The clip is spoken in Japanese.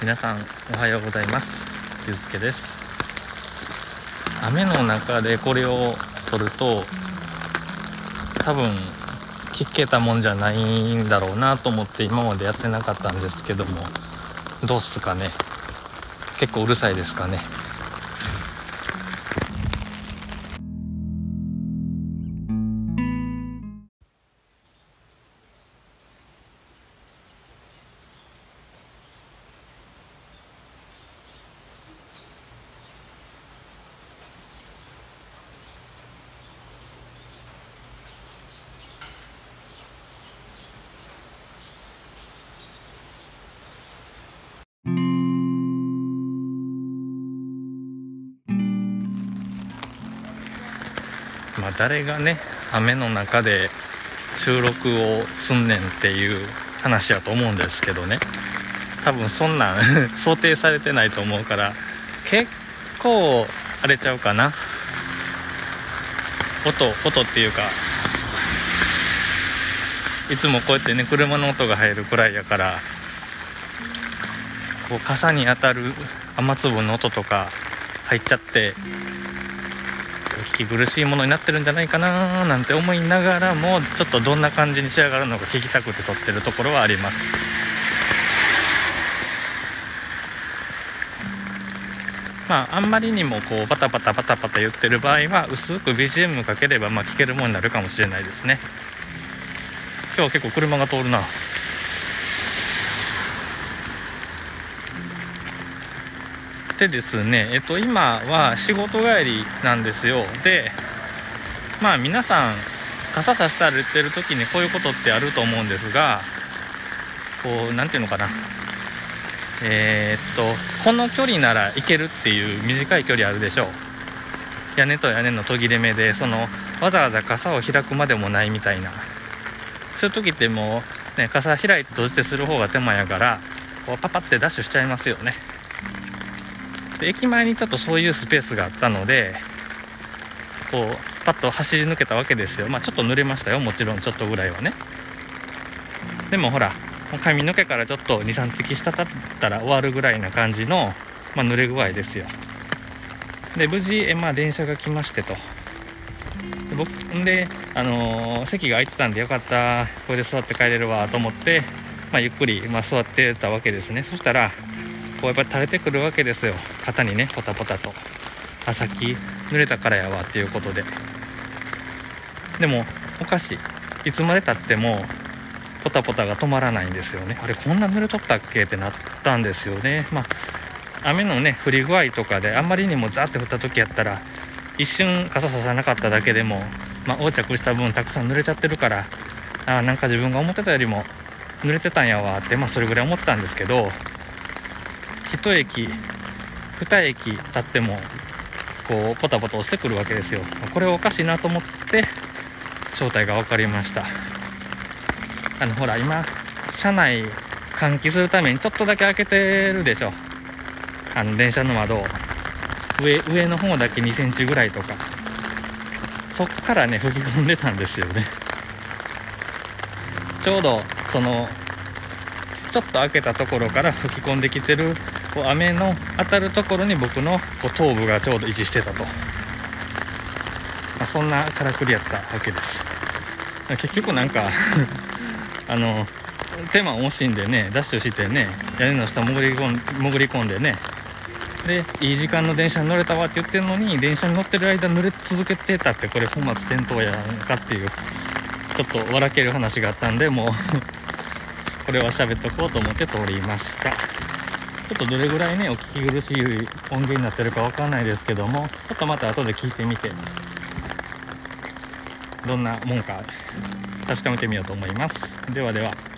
皆さんおはようございます。ゆうすけです。雨の中でこれを撮ると多分聞けたもんじゃないんだろうなと思って今までやってなかったんですけどもどうっすかね。結構うるさいですかね。まあ誰がね雨の中で収録をすんねんっていう話やと思うんですけどね。多分そんなん 想定されてないと思うから結構荒れちゃうかな。音音っていうかいつもこうやってね車の音が入るくらいやからこう傘に当たる雨粒の音とか入っちゃって聞き苦しいものになってるんじゃないかななんて思いながらもちょっとどんな感じに仕上がるのか聞きたくて撮ってるところはあります。まああんまりにもこうバタバタバタバタ言ってる場合は薄く BGM かければまあ聞けるものになるかもしれないですね。今日結構車が通るな。でですね、えっと、今は仕事帰りなんですよ。でまあ皆さん傘さして歩いてる時にこういうことってあると思うんですがこう何ていうのかな。えー、っとこの距離なら行けるっていう短い距離あるでしょう。屋根と屋根の途切れ目でそのわざわざ傘を開くまでもないみたいな。そういう時ってもう、ね、傘開いて閉じてする方が手間やからこうパパってダッシュしちゃいますよね。で駅前にちょっとそういうスペースがあったのでこうパッと走り抜けたわけですよ。まあちょっと濡れましたよ。もちろんちょっとぐらいはね。でもほら髪の毛からちょっと23滴滴ったら終わるぐらいな感じの、まあ、濡れ具合ですよ。で無事え、まあ、電車が来ましてと。で僕で、あのー、席が空いてたんでよかった。これで座って帰れるわと思って、まあ、ゆっくり、まあ、座ってたわけですね。そしたらこうやっぱり垂れてくるわけですよ。肩にねポタポタと。あさっき濡れたからやわっていうことで。でもおかしいいつまでたってもポタポタが止まらないんですよね。あれこんな濡れとったっけってなったんですよね。まあ雨のね降り具合とかであんまりにもザーって降った時やったら一瞬傘ささなかっただけでも、まあ、横着した分たくさん濡れちゃってるからあなんか自分が思ってたよりも濡れてたんやわってまあそれぐらい思ってたんですけど1駅2駅経ってもこうポタポタ落ちてくるわけですよ。これおかしいなと思って正体が分かりました。あのほら今車内換気するためにちょっとだけ開けてるでしょ。あの電車の窓上上の方だけ2センチぐらいとか。そっからね吹き込んでたんですよね。ちょうどそのちょっと開けたところから吹き込んできてるこう雨の当たるところに僕のこう頭部がちょうど位置してたと、まあ、そんなからくりやったわけです。結局なんか あの手間惜しんでねダッシュしてね屋根の下潜り込ん潜り込んでね。でいい時間の電車に乗れたわって言ってるのに電車に乗ってる間濡れ続けてたってこれ本末転倒やんかっていうちょっと笑ける話があったんでもう これは喋っとこうと思って通りました。ちょっとどれぐらいねお聞き苦しい音源になってるかわかんないですけどもちょっとまた後で聞いてみてどんなもんか確かめてみようと思います。ではでは。